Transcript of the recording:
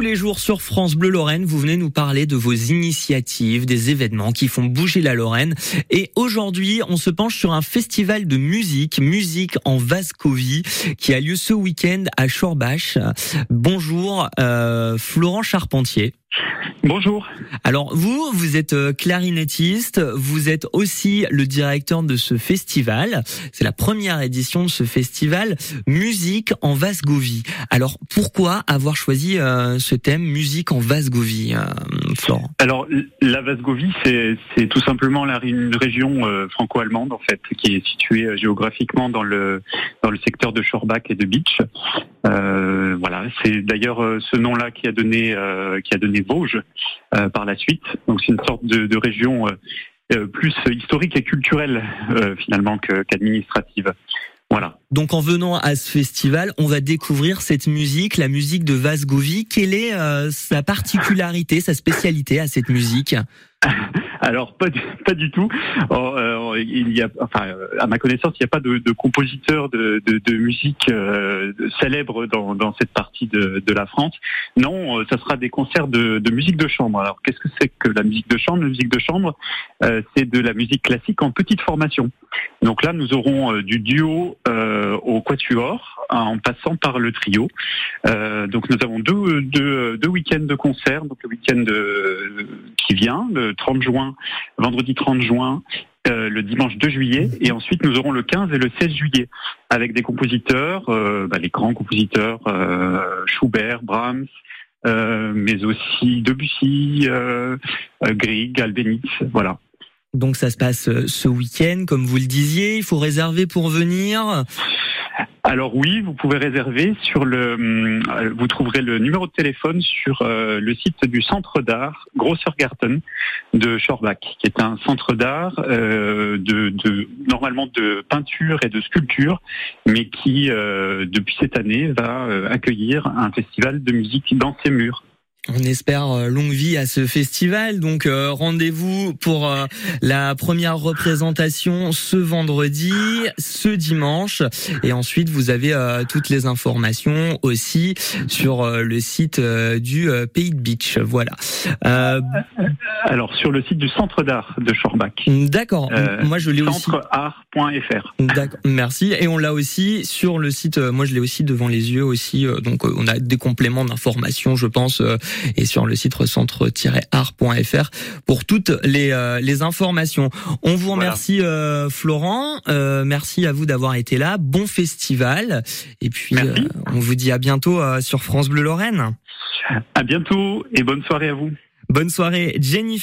Tous les jours sur France Bleu Lorraine, vous venez nous parler de vos initiatives, des événements qui font bouger la Lorraine. Et aujourd'hui, on se penche sur un festival de musique, musique en Vascovie, qui a lieu ce week-end à Chorbach. Bonjour, euh, Florent Charpentier. Bonjour. Alors vous, vous êtes euh, clarinettiste, vous êtes aussi le directeur de ce festival. C'est la première édition de ce festival Musique en Vasgovie. Alors pourquoi avoir choisi euh, ce thème Musique en Vasgovie, euh, Florent? Alors la Vasgovie, c'est tout simplement la, une région franco-allemande en fait, qui est située géographiquement dans le dans le secteur de Schorbach et de Beach. voilà, c'est d'ailleurs ce nom-là qui a donné qui a donné Vosges euh, par la suite. Donc c'est une sorte de, région euh, euh, plus historique et culturelle finalement qu'administrative. Voilà. Donc en venant à ce festival, on va découvrir cette musique, la musique de Vasgovie. Quelle est sa particularité, sa spécialité à cette musique? Alors pas du, pas du tout. Euh, il y a, enfin, à ma connaissance, il n'y a pas de, de compositeur de, de, de musique euh, célèbre dans, dans, cette partie de, la France. Non, euh, ça sera des concerts de, de musique de chambre. Alors qu'est-ce que c'est que la musique de chambre? La musique de chambre, euh, c'est de la musique classique en petite formation. Donc là, nous aurons du duo au quatuor en passant par le trio. donc nous avons deux, deux, deux week-ends de concerts. Donc le week-end qui vient, le 30 juin, vendredi 30 juin, euh, le dimanche 2 juillet, et ensuite nous aurons le 15 et le 16 juillet, avec des compositeurs, euh, bah, les grands compositeurs, euh, Schubert, Brahms, mais aussi Debussy, Grieg, Albéniz, voilà. Donc ça se passe ce week-end, comme vous le disiez, il faut réserver pour venir alors oui, vous pouvez réserver sur le. Euh, vous trouverez le numéro de téléphone sur euh, le site du Centre d'art Grossergarten de Schorbach, qui est un centre d'art euh, de, de, normalement de peinture et de sculpture, mais qui depuis cette année va accueillir un festival de musique dans ses murs. On espère euh, longue vie à ce festival. Donc euh, rendez-vous pour euh, la première représentation ce vendredi, ce dimanche. Et ensuite, vous avez toutes les informations aussi sur le site du Pays de Beach. Voilà. Alors sur le site du Centre d'art de Schorbach. D'accord. moi je l'ai aussi. Centreart.fr. D'accord. Merci. Et on l'a aussi sur le site. Moi je l'ai aussi devant les yeux aussi. Donc on a des compléments d'informations, je pense et sur le site recentre-art.fr pour toutes les, euh, les informations. On vous remercie euh, Florent, euh, merci à vous d'avoir été là, bon festival et puis on vous dit à bientôt sur France Bleu Lorraine. À bientôt et bonne soirée à vous. Bonne soirée Jennifer.